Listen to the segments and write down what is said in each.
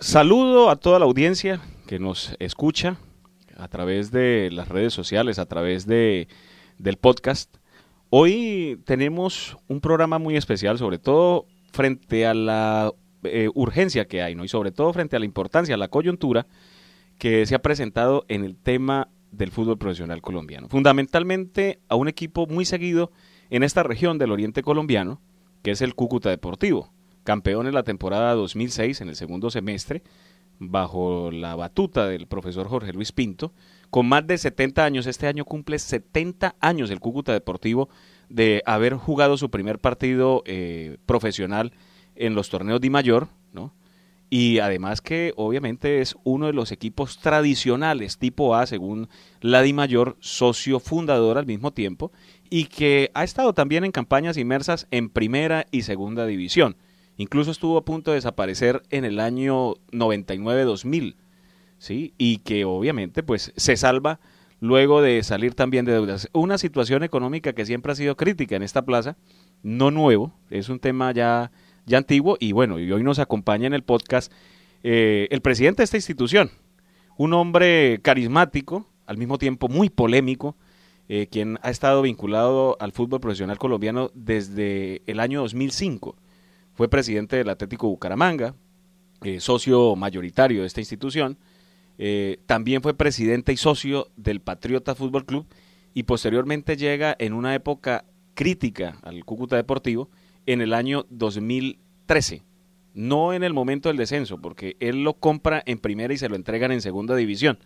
Saludo a toda la audiencia que nos escucha a través de las redes sociales, a través de, del podcast. Hoy tenemos un programa muy especial, sobre todo frente a la eh, urgencia que hay, ¿no? Y sobre todo frente a la importancia, a la coyuntura que se ha presentado en el tema del fútbol profesional colombiano. Fundamentalmente a un equipo muy seguido en esta región del oriente colombiano, que es el Cúcuta Deportivo, campeón en la temporada 2006 en el segundo semestre, bajo la batuta del profesor Jorge Luis Pinto, con más de 70 años. Este año cumple 70 años el Cúcuta Deportivo de haber jugado su primer partido eh, profesional en los torneos de mayor, ¿no? Y además que obviamente es uno de los equipos tradicionales tipo A, según la Di Mayor, socio fundador al mismo tiempo, y que ha estado también en campañas inmersas en primera y segunda división. Incluso estuvo a punto de desaparecer en el año 99-2000, ¿sí? Y que obviamente pues se salva luego de salir también de deudas. Una situación económica que siempre ha sido crítica en esta plaza, no nuevo, es un tema ya, ya antiguo y bueno, y hoy nos acompaña en el podcast eh, el presidente de esta institución, un hombre carismático, al mismo tiempo muy polémico, eh, quien ha estado vinculado al fútbol profesional colombiano desde el año 2005. Fue presidente del Atlético Bucaramanga, eh, socio mayoritario de esta institución, eh, también fue presidente y socio del Patriota Fútbol Club y posteriormente llega en una época crítica al Cúcuta Deportivo en el año 2013. No en el momento del descenso, porque él lo compra en primera y se lo entregan en segunda división.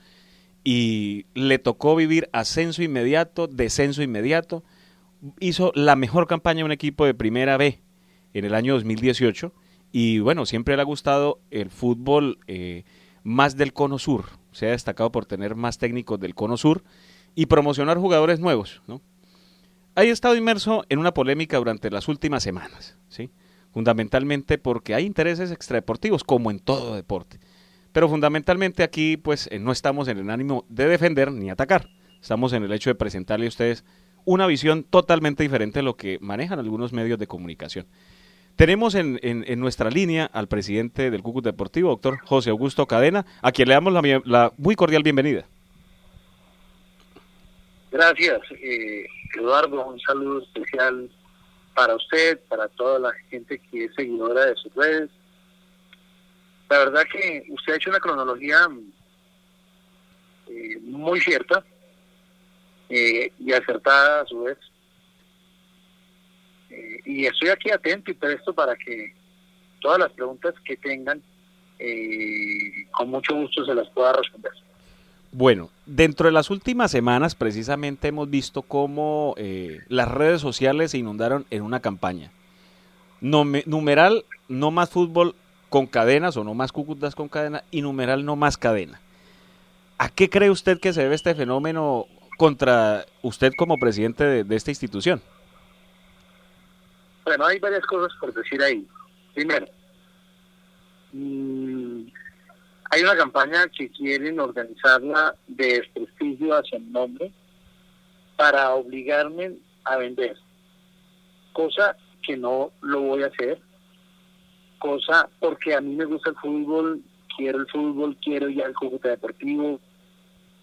Y le tocó vivir ascenso inmediato, descenso inmediato. Hizo la mejor campaña de un equipo de primera B en el año 2018. Y bueno, siempre le ha gustado el fútbol eh, más del cono sur. Se ha destacado por tener más técnicos del cono sur y promocionar jugadores nuevos. ¿no? Ha estado inmerso en una polémica durante las últimas semanas, ¿sí? fundamentalmente porque hay intereses extradeportivos, como en todo deporte. Pero fundamentalmente aquí pues eh, no estamos en el ánimo de defender ni atacar. Estamos en el hecho de presentarle a ustedes una visión totalmente diferente de lo que manejan algunos medios de comunicación. Tenemos en, en, nuestra línea al presidente del Cúcuta Deportivo, doctor José Augusto Cadena, a quien le damos la, la muy cordial bienvenida. Gracias, eh, Eduardo. Un saludo especial para usted, para toda la gente que es seguidora de sus redes. La verdad que usted ha hecho una cronología eh, muy cierta eh, y acertada a su vez y estoy aquí atento y presto para que todas las preguntas que tengan, eh, con mucho gusto se las pueda responder. Bueno, dentro de las últimas semanas precisamente hemos visto cómo eh, las redes sociales se inundaron en una campaña. Numeral, no más fútbol con cadenas o no más cúcutas con cadena y numeral, no más cadena. ¿A qué cree usted que se debe este fenómeno contra usted como presidente de esta institución? Bueno, hay varias cosas por decir ahí. Primero, mm, hay una campaña que quieren organizarla de desprestigio hacia el nombre para obligarme a vender, cosa que no lo voy a hacer, cosa porque a mí me gusta el fútbol, quiero el fútbol, quiero ya el Cúcuta Deportivo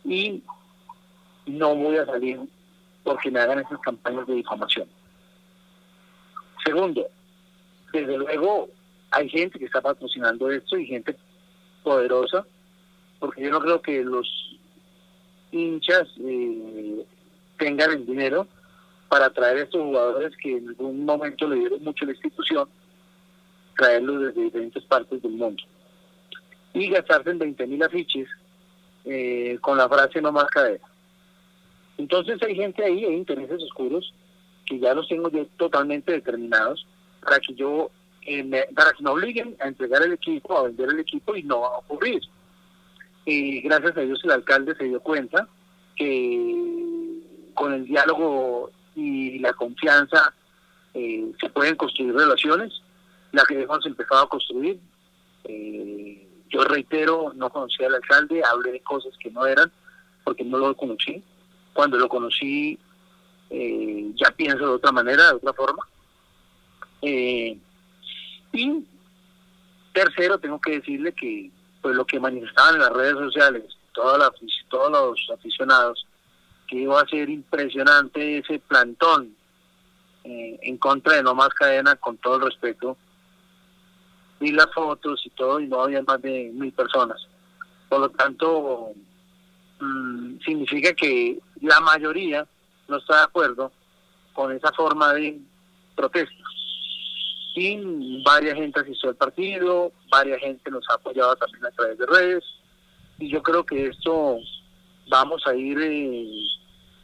y no voy a salir porque me hagan esas campañas de difamación. Segundo, desde luego hay gente que está patrocinando esto y gente poderosa, porque yo no creo que los hinchas eh, tengan el dinero para traer a estos jugadores que en algún momento le dieron mucho a la institución, traerlos desde diferentes partes del mundo. Y gastarse en 20 mil afiches eh, con la frase no más cadera. Entonces hay gente ahí, hay intereses oscuros, que ya los tengo yo totalmente determinados para que yo eh, para que me obliguen a entregar el equipo, a vender el equipo y no va a ocurrir. Y gracias a Dios el alcalde se dio cuenta que con el diálogo y la confianza eh, se pueden construir relaciones, la que hemos empezado a construir. Eh, yo reitero, no conocía al alcalde, hablé de cosas que no eran, porque no lo conocí. Cuando lo conocí eh, ya pienso de otra manera, de otra forma. Eh, y tercero, tengo que decirle que pues lo que manifestaban en las redes sociales, todos los aficionados, que iba a ser impresionante ese plantón eh, en contra de No Más Cadena, con todo el respeto, vi las fotos y todo, y no había más de mil personas. Por lo tanto, mm, significa que la mayoría no está de acuerdo con esa forma de protesta. Y varias gente asistió al partido, varias gente nos ha apoyado también a través de redes, y yo creo que esto vamos a ir eh,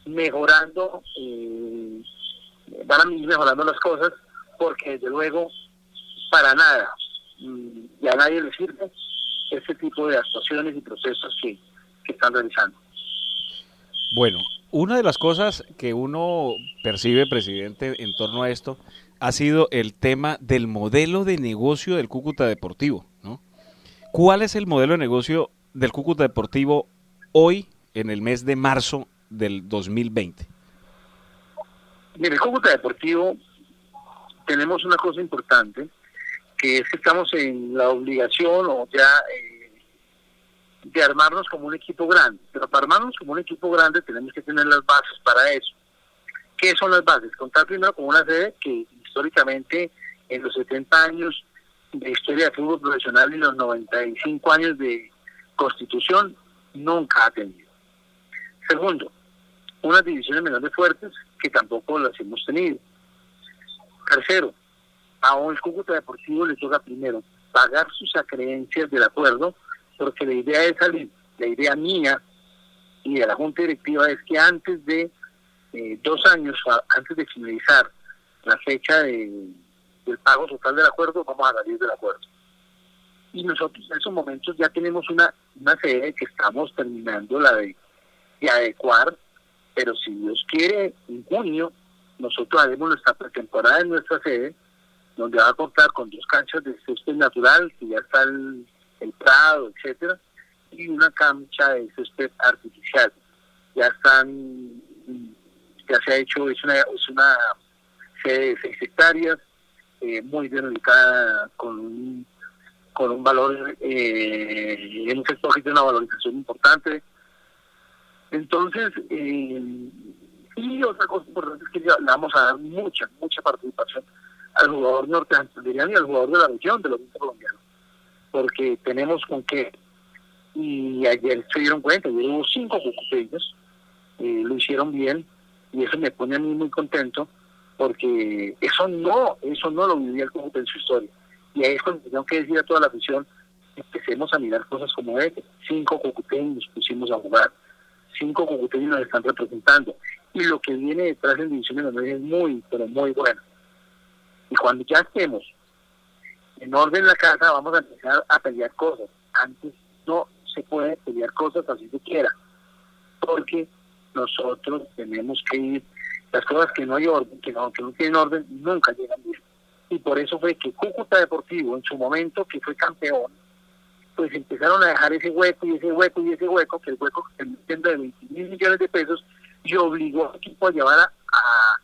mejorando, eh, van a ir mejorando las cosas, porque desde luego, para nada, mm, ya a nadie le sirve ese tipo de actuaciones y procesos que, que están realizando. Bueno, una de las cosas que uno percibe, presidente, en torno a esto, ha sido el tema del modelo de negocio del Cúcuta Deportivo, ¿no? ¿Cuál es el modelo de negocio del Cúcuta Deportivo hoy, en el mes de marzo del 2020? Mire, el Cúcuta Deportivo tenemos una cosa importante, que es que estamos en la obligación o ya eh, de armarnos como un equipo grande. Pero para armarnos como un equipo grande tenemos que tener las bases para eso. ¿Qué son las bases? Contar primero con una sede que históricamente en los 70 años de historia de fútbol profesional y los 95 años de constitución nunca ha tenido. Segundo, unas divisiones menores fuertes que tampoco las hemos tenido. Tercero, a un Cúcuta Deportivo le toca primero pagar sus acreencias del acuerdo, porque la idea es salir, la idea mía y de la Junta Directiva es que antes de eh, dos años, antes de finalizar la fecha de, del pago total del acuerdo, vamos a salir del acuerdo. Y nosotros en esos momentos ya tenemos una, una sede que estamos terminando la de, de adecuar pero si Dios quiere, en junio nosotros haremos nuestra pretemporada en nuestra sede, donde va a contar con dos canchas de césped natural, que ya está el, prado, etcétera, y una cancha de césped artificial. Ya están, ya se ha hecho, es una, es una sede de seis hectáreas, eh, muy bien ubicada, con un, con un valor, eh, en un sector que tiene una valorización importante, entonces, eh, y otra cosa importante es que le vamos a dar mucha, mucha participación al jugador norte y al jugador de la región, de los colombianos, porque tenemos con qué. Y ayer se dieron cuenta, hubo cinco cucuteños, eh, lo hicieron bien, y eso me pone a mí muy contento, porque eso no, eso no lo vivía el Cúcuta en su historia. Y ahí es cuando tengo que decir a toda la afición, empecemos a mirar cosas como este. Cinco cucuteños pusimos a jugar cinco cocuteños nos están representando. Y lo que viene detrás en divisiones menores es muy, pero muy bueno. Y cuando ya estemos en orden la casa, vamos a empezar a pelear cosas. Antes no se puede pelear cosas así se quiera. Porque nosotros tenemos que ir, las cosas que no hay orden, que no, que no tienen orden, nunca llegan bien. Y por eso fue que Cúcuta Deportivo, en su momento, que fue campeón, pues empezaron a dejar ese hueco y ese hueco y ese hueco, que el hueco se entiende de 20 mil millones de pesos, y obligó al equipo a llevar a, a,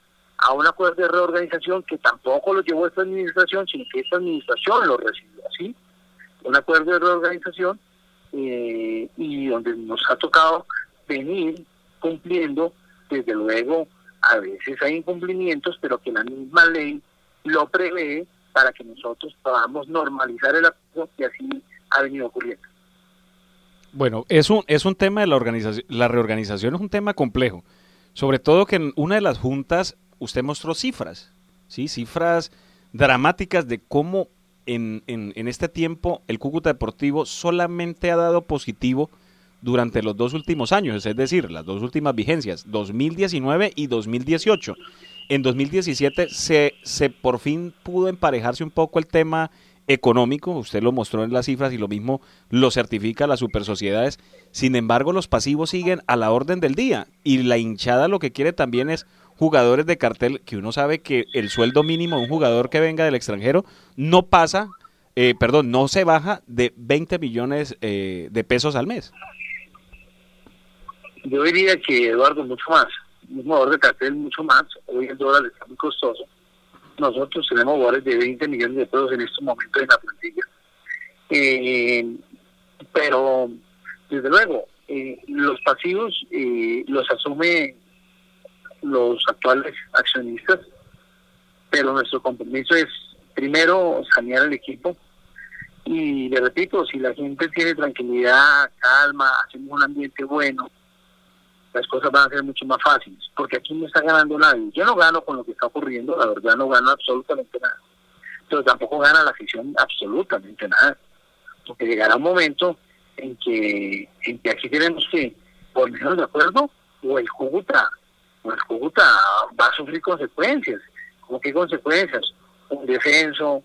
un acuerdo de reorganización que tampoco lo llevó esta administración, sino que esta administración lo recibió así, un acuerdo de reorganización eh, y donde nos ha tocado venir cumpliendo, desde luego, a veces hay incumplimientos, pero que la misma ley lo prevé para que nosotros podamos normalizar el acuerdo y así ha venido ocurriendo. Bueno, es un, es un tema de la organización, la reorganización es un tema complejo, sobre todo que en una de las juntas usted mostró cifras, ¿sí? cifras dramáticas de cómo en, en, en este tiempo el Cúcuta Deportivo solamente ha dado positivo durante los dos últimos años, es decir, las dos últimas vigencias, 2019 y 2018. En 2017 se, se por fin pudo emparejarse un poco el tema económico, usted lo mostró en las cifras y lo mismo lo certifica las super sociedades. Sin embargo, los pasivos siguen a la orden del día y la hinchada lo que quiere también es jugadores de cartel que uno sabe que el sueldo mínimo de un jugador que venga del extranjero no pasa, eh, perdón, no se baja de 20 millones eh, de pesos al mes. Yo diría que Eduardo mucho más, un jugador de cartel mucho más, hoy el dólar está muy costoso nosotros tenemos jugadores de 20 millones de pesos en estos momentos en la plantilla. Eh, pero, desde luego, eh, los pasivos los asume los actuales accionistas, pero nuestro compromiso es primero sanear el equipo. Y le repito, si la gente tiene tranquilidad, calma, hacemos un ambiente bueno, las cosas van a ser mucho más fáciles, porque aquí no está ganando nadie. Yo no gano con lo que está ocurriendo, la verdad no gano absolutamente nada, pero tampoco gana la afición absolutamente nada, porque llegará un momento en que, en que aquí tenemos que ponernos de acuerdo o el Cúcuta, el Cúcuta va a sufrir consecuencias. ¿Cómo qué consecuencias? Un descenso,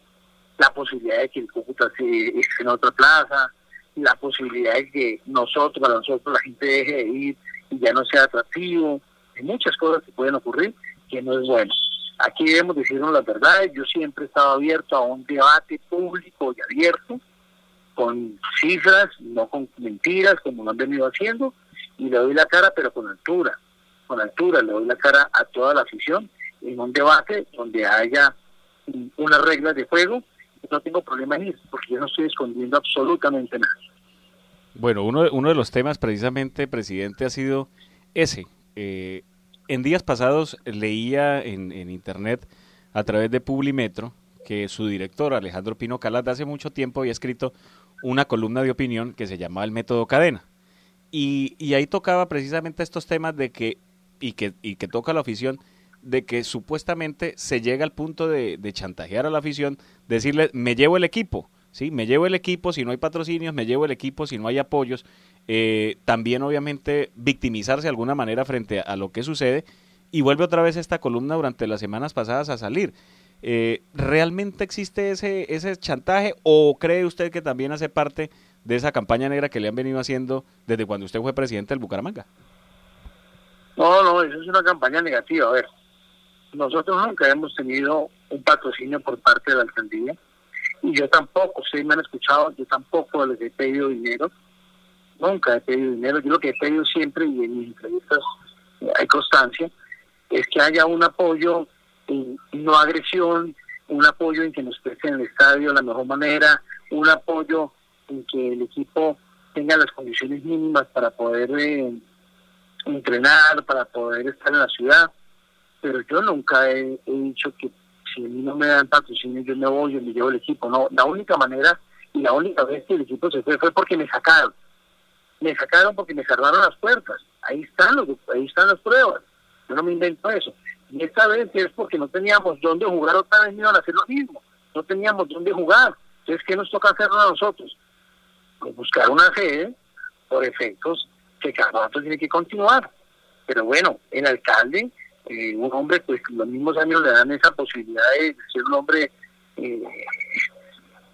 la posibilidad de que el Cúcuta esté en otra plaza, la posibilidad de que nosotros, para nosotros, la gente deje de ir y ya no sea atractivo. Hay muchas cosas que pueden ocurrir que no es bueno. Aquí debemos decirnos la verdad. Yo siempre he estado abierto a un debate público y abierto, con cifras, no con mentiras, como lo han venido haciendo, y le doy la cara, pero con altura. Le doy la cara a toda la afición en un debate donde haya unas reglas de juego. No tengo problema en ir, porque yo no estoy escondiendo absolutamente nada. Bueno, uno, uno de los temas precisamente, presidente, ha sido ese. Eh, en días pasados leía en, en, internet a través de Publimetro que su director, Alejandro Pino Calas, de hace mucho tiempo había escrito una columna de opinión que se llamaba El Método Cadena. Y ahí tocaba precisamente estos temas de que, y que, y que toca la afición, de que supuestamente se llega al punto de, chantajear a la afición, decirle, me llevo el equipo, ¿sí? Me llevo el equipo si no hay patrocinios, me llevo el equipo si no hay apoyos. Eh, también, obviamente, victimizarse de alguna manera frente a, a, lo que sucede. Y vuelve otra vez esta columna durante las semanas pasadas a salir. Eh, ¿Realmente existe ese, ese chantaje o cree usted que también hace parte de esa campaña negra que le han venido haciendo desde cuando usted fue presidente del Bucaramanga? No, no, eso es una campaña negativa. A ver, nosotros nunca hemos tenido un patrocinio por parte de la alcaldía y yo tampoco, ustedes me han escuchado, yo tampoco les he pedido dinero, nunca he pedido dinero, yo lo que he pedido siempre y en mis entrevistas eh, hay constancia, es que haya un apoyo en no agresión, un apoyo en que nos presten el estadio de la mejor manera, un apoyo en que el equipo tenga las condiciones mínimas para poder eh, entrenar, para poder estar en la ciudad, pero yo nunca he, dicho que si a mí no me dan patrocinio, yo me voy, yo me llevo el equipo. No, la única manera y la única vez que el equipo se fue fue porque me sacaron. Me sacaron porque me cerraron las puertas. Ahí están los, ahí están las pruebas. Yo no me invento eso. Y esta vez es porque no teníamos dónde jugar otra vez, iban a hacer lo mismo. No teníamos dónde jugar. Entonces, ¿qué nos toca hacer a nosotros? Pues buscar una sede por efectos que cada rato tiene que continuar. Pero bueno, el alcalde eh, un hombre, pues los mismos años le dan esa posibilidad de ser un hombre eh,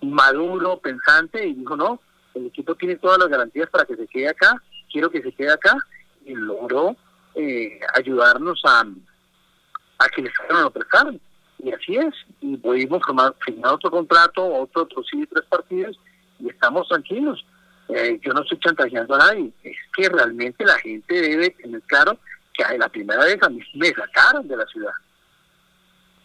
maduro, pensante, y dijo, no, el equipo tiene todas las garantías para que se quede acá, quiero que se quede acá, y logró eh, ayudarnos a, a que le salgan lo prestaron. Y así es, y pudimos formar, firmar otro contrato, otro, otro sí, tres partidos, y estamos tranquilos. Eh, yo no estoy chantajeando a nadie, es que realmente la gente debe tener claro que la primera vez a mí me sacaron de la ciudad.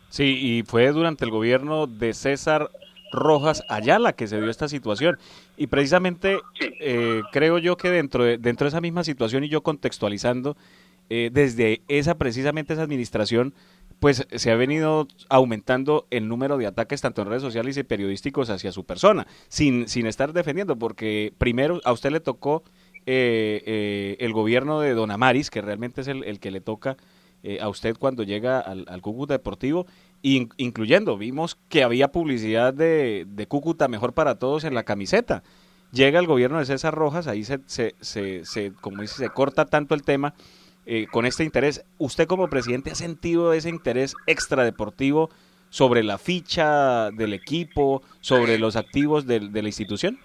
Sí, y fue durante el gobierno de César Rojas Ayala que se dio esta situación. Y precisamente sí. eh, creo yo que dentro de, dentro de esa misma situación y yo contextualizando, eh, desde esa precisamente esa administración, pues se ha venido aumentando el número de ataques tanto en redes sociales y periodísticos hacia su persona, sin, sin estar defendiendo, porque primero a usted le tocó eh, eh, el gobierno de Don Amaris, que realmente es el, el que le toca eh, a usted cuando llega al, Cúcuta Deportivo, in, incluyendo, vimos que había publicidad de, Cúcuta Mejor para Todos en la camiseta. Llega el gobierno de César Rojas, ahí se, se, se como dice, se corta tanto el tema eh, con este interés. ¿Usted como presidente ha sentido ese interés extradeportivo sobre la ficha del equipo, sobre los activos de, la institución?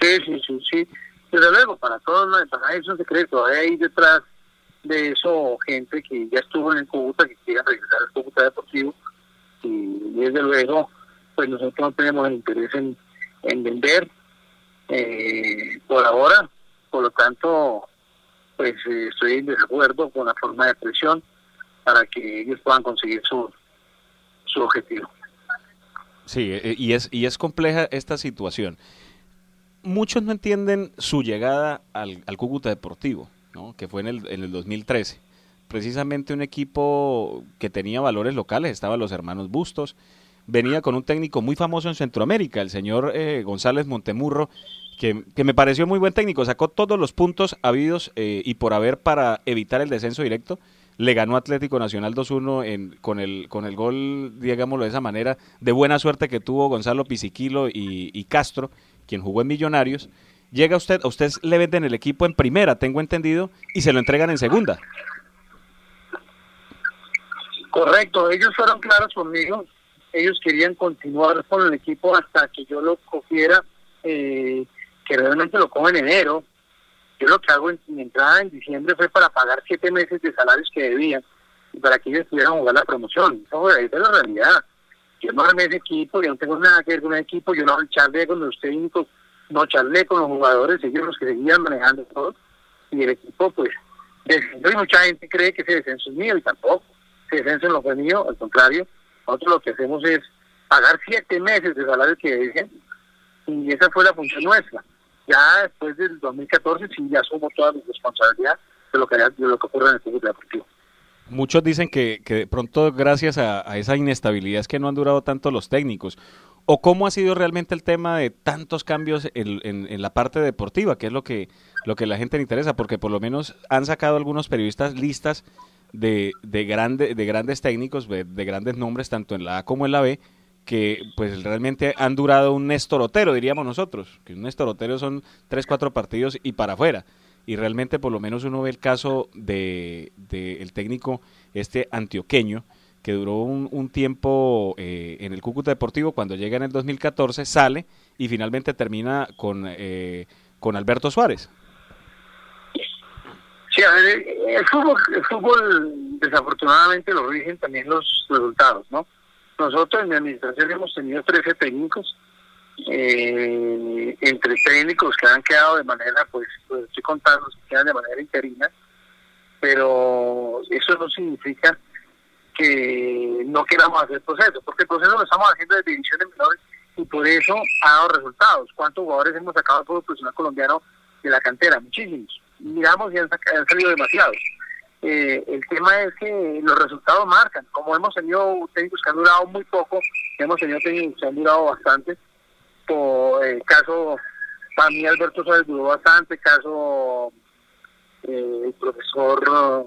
Sí, sí, sí, sí. Desde luego, para todos, para eso es secreto. Hay detrás de eso gente que ya estuvo en el Cúcuta, que quiera regresar al Cúcuta Deportivo. Y desde luego, pues nosotros no tenemos el interés en, en vender eh, por ahora. Por lo tanto, pues eh, estoy en desacuerdo con la forma de presión para que ellos puedan conseguir su, su objetivo. Sí, eh, y es, y es compleja esta situación. Muchos no entienden su llegada al, al Cúcuta Deportivo, ¿no? que fue en el, en el 2013. Precisamente un equipo que tenía valores locales, estaban los hermanos Bustos, venía con un técnico muy famoso en Centroamérica, el señor eh, González Montemurro, que, me pareció muy buen técnico, sacó todos los puntos habidos eh, y por haber para evitar el descenso directo le ganó Atlético Nacional 2-1 con el, con el gol, digámoslo de esa manera, de buena suerte que tuvo Gonzalo Pisiquilo y, y Castro, quien jugó en Millonarios. Llega usted, a usted le venden el equipo en primera, tengo entendido, y se lo entregan en segunda. Correcto, ellos fueron claros conmigo, ellos querían continuar con el equipo hasta que yo lo cogiera, eh, que realmente lo cojo en enero, yo lo que hago en mi entrada en diciembre fue para pagar siete meses de salarios que debían y para que ellos pudieran jugar la promoción. Esa es la realidad. Yo no armé ese equipo, yo no tengo nada que ver con el equipo, yo no charlé con los técnicos, no charlé con los jugadores, ellos los que seguían manejando todo. Y el equipo, pues, descendió y mucha gente cree que ese descenso es mío y tampoco. Ese descenso no fue mío, al contrario, nosotros lo que hacemos es pagar siete meses de salarios que debían y esa fue la función nuestra ya después del 2014 sí ya asumo toda mi responsabilidad de lo que, de lo que ocurre en el fútbol deportivo. Muchos dicen que, que de pronto gracias a, a, esa inestabilidad es que no han durado tanto los técnicos. ¿O cómo ha sido realmente el tema de tantos cambios en, en, en, la parte deportiva, que es lo que, lo que la gente le interesa? Porque por lo menos han sacado algunos periodistas listas de, de, grande, de grandes técnicos, de, de grandes nombres, tanto en la A como en la B, que pues realmente han durado un Nestorotero, diríamos nosotros, que un Nestorotero son tres, cuatro partidos y para afuera. Y realmente por lo menos uno ve el caso de, de el técnico este antioqueño, que duró un, un tiempo eh, en el Cúcuta Deportivo, cuando llega en el 2014, sale y finalmente termina con, eh, con Alberto Suárez. Sí, a ver, el fútbol, el fútbol desafortunadamente lo rigen también los resultados, ¿no? Nosotros en mi administración hemos tenido 13 técnicos, eh, entre técnicos que han quedado de manera, pues, pues estoy contando, que quedan de manera interina, pero eso no significa que no queramos hacer proceso, porque el proceso lo estamos haciendo de divisiones menores y por eso ha dado resultados. ¿Cuántos jugadores hemos sacado del fútbol profesional colombiano de la cantera? Muchísimos. Miramos y han, han salido demasiados. Eh, el tema es que los resultados marcan. Como hemos tenido técnicos que han durado muy poco, hemos tenido técnicos que han durado bastante. Por el caso, para mí Alberto Suárez duró bastante, caso eh, el profesor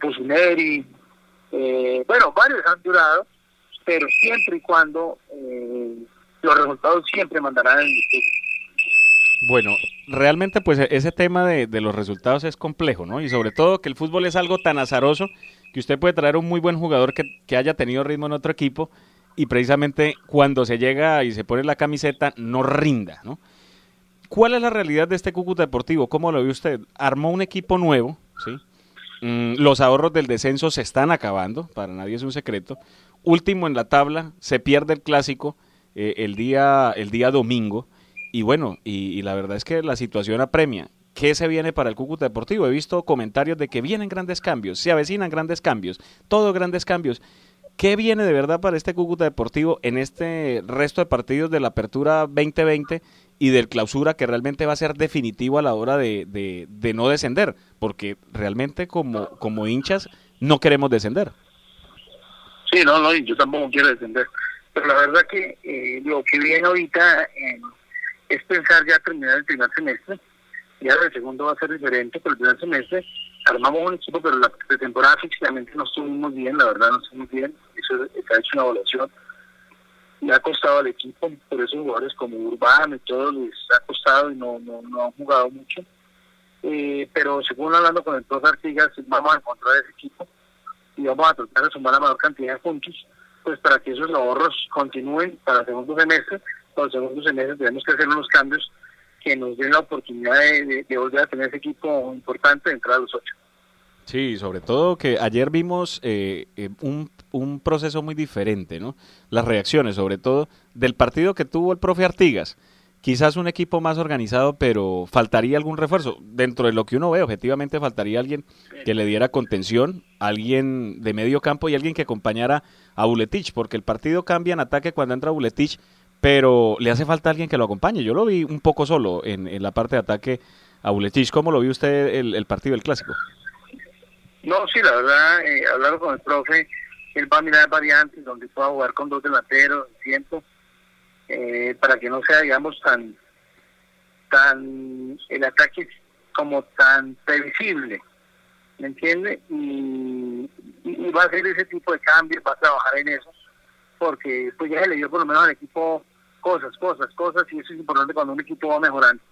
Pusineri, eh, bueno, varios han durado, pero siempre y cuando eh, los resultados siempre mandarán el discurso. Bueno, realmente pues ese tema de, de, los resultados es complejo, ¿no? Y sobre todo que el fútbol es algo tan azaroso que usted puede traer un muy buen jugador que, que haya tenido ritmo en otro equipo y precisamente cuando se llega y se pone la camiseta no rinda, ¿no? ¿Cuál es la realidad de este Cúcuta Deportivo? ¿Cómo lo ve usted? Armó un equipo nuevo, ¿sí? Mm, los ahorros del descenso se están acabando, para nadie es un secreto. Último en la tabla, se pierde el clásico eh, el, día, el día domingo. Y bueno, y, y, la verdad es que la situación apremia. ¿Qué se viene para el Cúcuta Deportivo? He visto comentarios de que vienen grandes cambios, se avecinan grandes cambios, todos grandes cambios. ¿Qué viene de verdad para este Cúcuta Deportivo en este resto de partidos de la Apertura 2020 y del clausura que realmente va a ser definitivo a la hora de, de, no descender? Porque realmente como, como hinchas no queremos descender. Sí, no, no, yo tampoco quiero descender. Pero la verdad que eh, lo que viene ahorita... es pensar ya terminar el primer semestre, ya el segundo va a ser diferente, pero el primer semestre. Armamos un equipo, pero la temporada físicamente no estuvimos bien, la verdad no estuvimos bien, eso ha hecho una evaluación, le ha costado al equipo, por esos jugadores como Urbano y todos les ha costado y no, no, no han jugado mucho, eh, pero según hablando con el profe Artigas, vamos a encontrar ese equipo y vamos a tratar de sumar la mayor cantidad de puntos, pues para que esos ahorros continúen para el segundo semestre para el segundo semestre tenemos que hacer unos cambios que nos den la oportunidad de, de, de volver a tener ese equipo importante de entrar a los ocho. Sí, sobre todo que ayer vimos eh, eh, un, un, proceso muy diferente, ¿no? Las reacciones, sobre todo, del partido que tuvo el profe Artigas, quizás un equipo más organizado, pero faltaría algún refuerzo. Dentro de lo que uno ve, objetivamente faltaría alguien que le diera contención, alguien de medio campo y alguien que acompañara a Buletich, porque el partido cambia en ataque cuando entra Buletich, pero le hace falta alguien que lo acompañe. Yo lo vi un poco solo en, en la parte de ataque a Buletich. ¿Cómo lo vio usted el, el partido del Clásico? No, sí, la verdad, eh, hablar con el profe, él va a mirar variantes donde pueda jugar con dos delanteros, tiempo, eh, para que no sea, digamos, tan, tan, el ataque como tan previsible, ¿me entiende? Y, y, va a hacer ese tipo de cambios, va a trabajar en eso, porque pues ya se le dio por lo menos al equipo cosas, cosas, cosas, y eso es importante cuando un equipo va mejorando.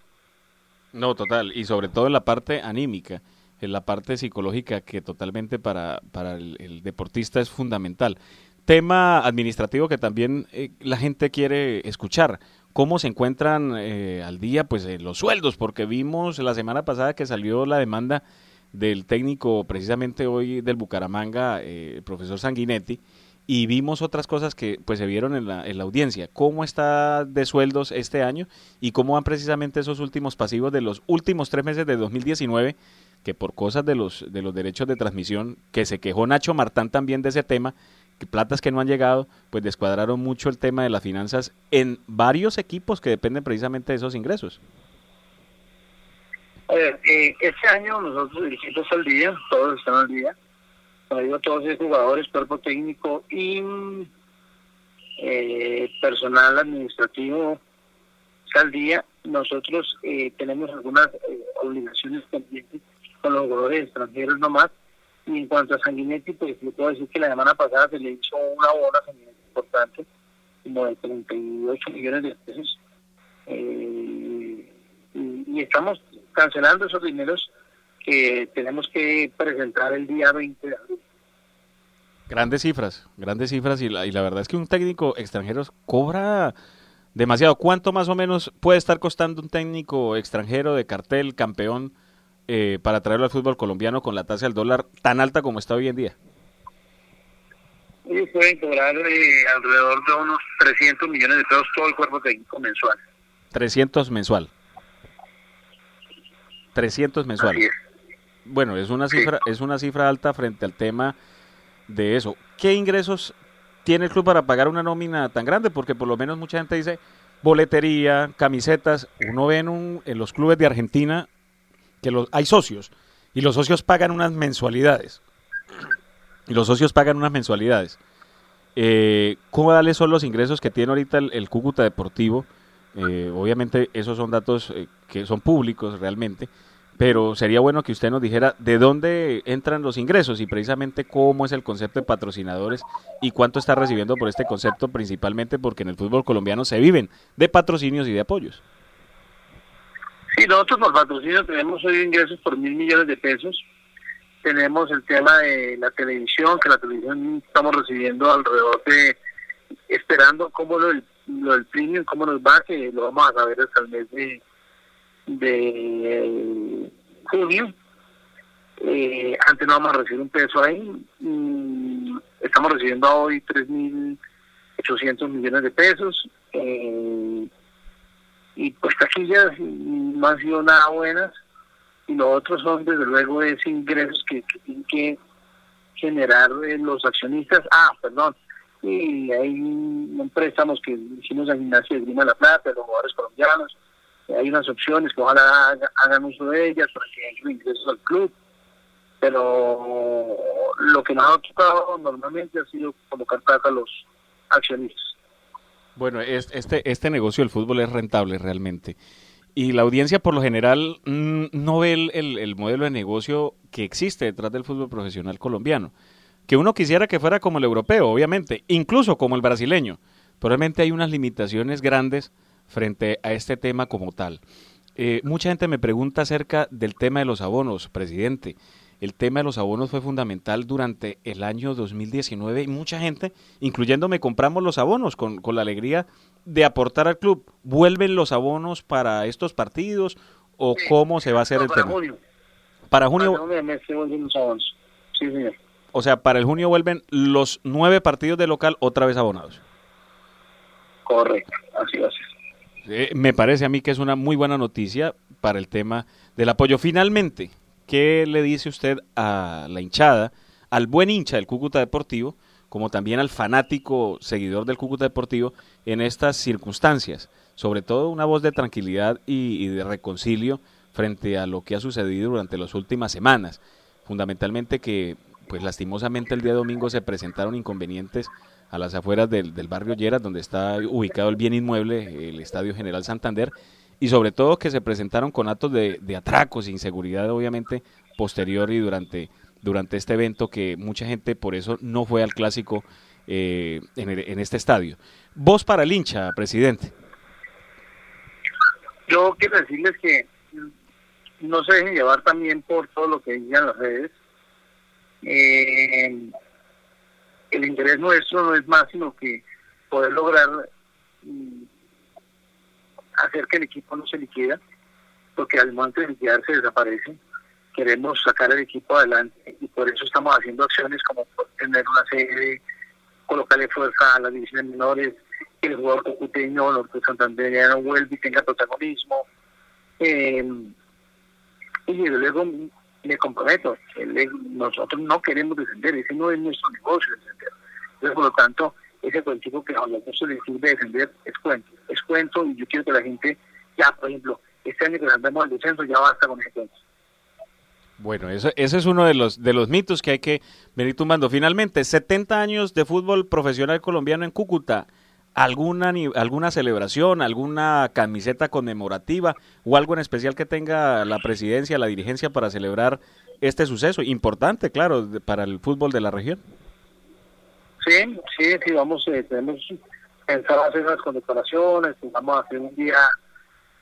No, total, y sobre todo en la parte anímica, en la parte psicológica que totalmente para, para el, deportista es fundamental. Tema administrativo que también eh, la gente quiere escuchar. ¿Cómo se encuentran eh, al día pues eh, los sueldos? Porque vimos la semana pasada que salió la demanda del técnico precisamente hoy del Bucaramanga, eh, el profesor Sanguinetti, y vimos otras cosas que pues se vieron en la, en la audiencia. ¿Cómo está de sueldos este año y cómo van precisamente esos últimos pasivos de los últimos tres meses de 2019 que por cosas de los, de los derechos de transmisión, que se quejó Nacho Martán también de ese tema, que platas que no han llegado, pues descuadraron mucho el tema de las finanzas en varios equipos que dependen precisamente de esos ingresos. A ver, eh, este año nosotros dirigimos al día, todos están al día, digo, todos los jugadores, cuerpo técnico y eh, personal administrativo al día. Nosotros eh, tenemos algunas eh, obligaciones pendientes con los jugadores extranjeros nomás. Y en cuanto a Sanguinetti, pues yo puedo decir que la semana pasada se le hizo una bola a Sanguinetti importante, como de 38 millones de pesos. Eh, y, y, estamos cancelando esos dineros que tenemos que presentar el día 20 de abril. Grandes cifras, grandes cifras y la, y la verdad es que un técnico extranjero cobra demasiado. ¿Cuánto más o menos puede estar costando un técnico extranjero de cartel, campeón, eh, para traerlo al fútbol colombiano con la tasa del dólar tan alta como está hoy en día? Ellos pueden cobrar eh, alrededor de unos 300 millones de pesos todo el cuerpo técnico mensual. 300 mensual. 300 mensual. Así es. Bueno, es una cifra, sí. es una cifra alta frente al tema de eso. ¿Qué ingresos tiene el club para pagar una nómina tan grande? Porque por lo menos mucha gente dice boletería, camisetas. Uno ve en, un, en los clubes de Argentina que los, hay socios y los socios pagan unas mensualidades. Y los socios pagan unas mensualidades. Eh, ¿Cuáles son los ingresos que tiene ahorita el, el Cúcuta Deportivo? Eh, obviamente esos son datos eh, que son públicos realmente, pero sería bueno que usted nos dijera de dónde entran los ingresos y precisamente cómo es el concepto de patrocinadores y cuánto está recibiendo por este concepto, principalmente porque en el fútbol colombiano se viven de patrocinios y de apoyos. Sí, nosotros por patrocinio tenemos hoy ingresos por mil millones de pesos. Tenemos el tema de la televisión, que la televisión estamos recibiendo alrededor de, esperando cómo lo lo del premium, cómo nos va, que lo vamos a saber hasta el mes de, de junio. Eh, antes no vamos a recibir un peso ahí. Mm, estamos recibiendo hoy 3.800 millones de pesos. Eh, y pues taquillas no han sido nada buenas. Y lo otro son, desde luego, es ingresos que, tienen que generar eh, los accionistas. Ah, perdón. Y hay préstamos que hicimos a Gimnasia de Grima la Plata, los jugadores colombianos hay unas opciones que ojalá hagan uso de ellas para que haya ingresos al club, pero lo que nos ha tocado normalmente ha sido colocar plata a los accionistas. Bueno, este, este negocio del fútbol es rentable realmente. Y la audiencia por lo general mmm, no ve el, el, el, modelo de negocio que existe detrás del fútbol profesional colombiano. Que uno quisiera que fuera como el europeo, obviamente, incluso como el brasileño. Probablemente hay unas limitaciones grandes frente a este tema como tal. Eh, mucha gente me pregunta acerca del tema de los abonos, presidente. El tema de los abonos fue fundamental durante el año 2019 y mucha gente, incluyéndome, compramos los abonos con, con la alegría de aportar al club. ¿Vuelven los abonos para estos partidos o sí. cómo se va a hacer no, el para tema? Junio. Para junio. Para junio se vuelven los abonos. Sí, señor. O sea, para el junio vuelven los nueve partidos de local otra vez abonados. Correcto, así va a ser. Eh, me parece a mí que es una muy buena noticia para el tema del apoyo. Finalmente, ¿qué le dice usted a la hinchada, al buen hincha del Cúcuta Deportivo, como también al fanático seguidor del Cúcuta Deportivo en estas circunstancias? Sobre todo una voz de tranquilidad y, y de reconcilio frente a lo que ha sucedido durante las últimas semanas. Fundamentalmente que, pues lastimosamente el día domingo se presentaron inconvenientes a las afueras del, barrio Lleras, donde está ubicado el bien inmueble, el Estadio General Santander, y sobre todo que se presentaron con actos de, de atracos e inseguridad, obviamente, posterior y durante, durante este evento, que mucha gente por eso no fue al clásico eh, en, en este estadio. Voz para el hincha, presidente. Yo quiero decirles que no se dejen llevar también por todo lo que digan las redes. Eh, el interés nuestro no es más sino que poder lograr mm, hacer que el equipo no se liquida, porque al momento de liquidar se desaparece. Queremos sacar el equipo adelante y por eso estamos haciendo acciones como tener una sede, colocarle fuerza a las divisiones menores, el jugador cocuteño, norte no vuelva y tenga protagonismo. Eh, y luego me comprometo, nosotros no queremos defender, ese no es nuestro negocio defender. Entonces, por lo tanto, ese cuentico que a nosotros les sirve defender es cuento, es cuento y yo quiero que la gente, ya, por ejemplo, este año que andamos al descenso, ya basta con ese cuento. Bueno, eso, ese es uno de los, de los mitos que hay que venir tumbando. Finalmente, 70 años de fútbol profesional colombiano en Cúcuta alguna, alguna celebración, alguna camiseta conmemorativa o algo en especial que tenga la presidencia, la dirigencia para celebrar este suceso? Importante, claro, para el fútbol de la región. Sí, sí, sí, vamos, eh, tenemos pensado hacer unas condecoraciones, vamos a hacer un día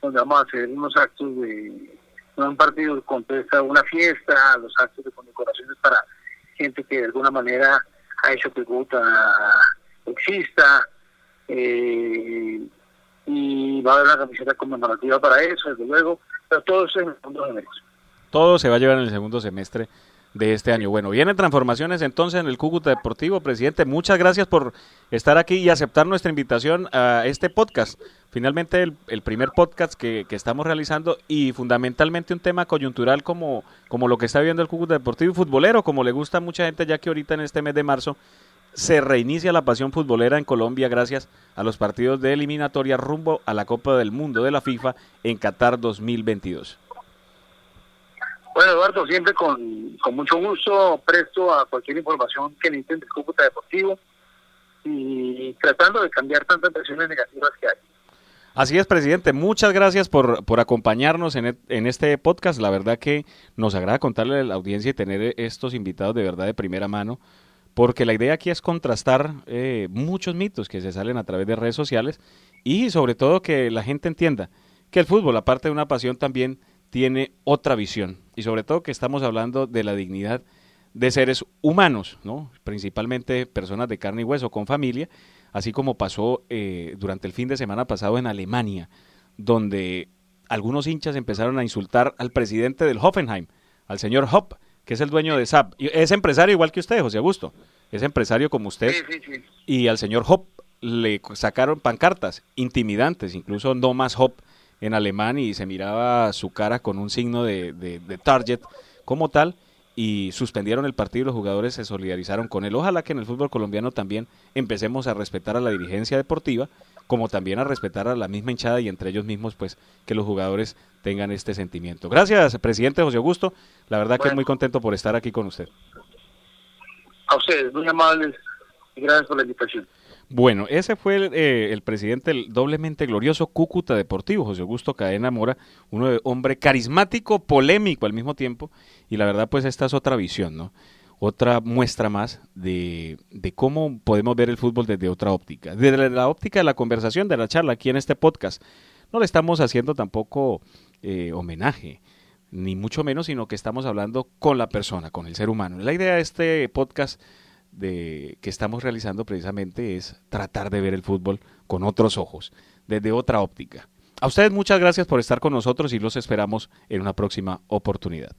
donde vamos a hacer unos actos de un partido contesta una fiesta, los actos de condecoraciones para gente que de alguna manera ha hecho que Guta exista, eh, y va a haber una camiseta conmemorativa para eso, desde luego, pero todo eso en el segundo semestre. Todo se va a llevar en el segundo semestre de este año. Bueno, vienen transformaciones entonces en el Cúcuta Deportivo, presidente. Muchas gracias por estar aquí y aceptar nuestra invitación a este podcast. Finalmente el, primer podcast que, que, estamos realizando y fundamentalmente un tema coyuntural como, como lo que está viendo el Cúcuta Deportivo y futbolero, como le gusta a mucha gente ya que ahorita en este mes de marzo se reinicia la pasión futbolera en Colombia gracias a los partidos de eliminatoria rumbo a la Copa del Mundo de la FIFA en Qatar 2022. Bueno, Eduardo, siempre con, mucho gusto, presto a cualquier información que necesiten del Cúcuta Deportivo y tratando de cambiar tantas impresiones negativas que hay. Así es, presidente. Muchas gracias por, por acompañarnos en, en, este podcast. La verdad que nos agrada contarle a la audiencia y tener estos invitados de verdad de primera mano porque la idea aquí es contrastar eh, muchos mitos que se salen a través de redes sociales y sobre todo que la gente entienda que el fútbol, aparte de una pasión, también tiene otra visión y sobre todo que estamos hablando de la dignidad de seres humanos, ¿no? principalmente personas de carne y hueso con familia, así como pasó eh, durante el fin de semana pasado en Alemania, donde algunos hinchas empezaron a insultar al presidente del Hoffenheim, al señor Hopp, que es el dueño de SAP. Es empresario igual que usted, José Augusto. Es empresario como usted. Y al señor Hop le sacaron pancartas intimidantes, incluso no más Hop en alemán y se miraba su cara con un signo de, de target como tal y suspendieron el partido y los jugadores se solidarizaron con él. Ojalá que en el fútbol colombiano también empecemos a respetar a la dirigencia deportiva como también a respetar a la misma hinchada y entre ellos mismos, pues, que los jugadores tengan este sentimiento. Gracias, presidente José Augusto. La verdad que muy contento por estar aquí con usted. A ustedes, muy amables y gracias por la invitación. Bueno, ese fue el, eh, el, presidente del doblemente glorioso Cúcuta Deportivo, José Augusto Cadena Mora, un hombre carismático, polémico al mismo tiempo, y la verdad pues esta es otra visión, ¿no? otra muestra más de, de, cómo podemos ver el fútbol desde otra óptica. Desde la óptica de la conversación, de la charla aquí en este podcast. No le estamos haciendo tampoco eh, homenaje, ni mucho menos, sino que estamos hablando con la persona, con el ser humano. La idea de este podcast de, que estamos realizando precisamente es tratar de ver el fútbol con otros ojos, desde otra óptica. A ustedes muchas gracias por estar con nosotros y los esperamos en una próxima oportunidad.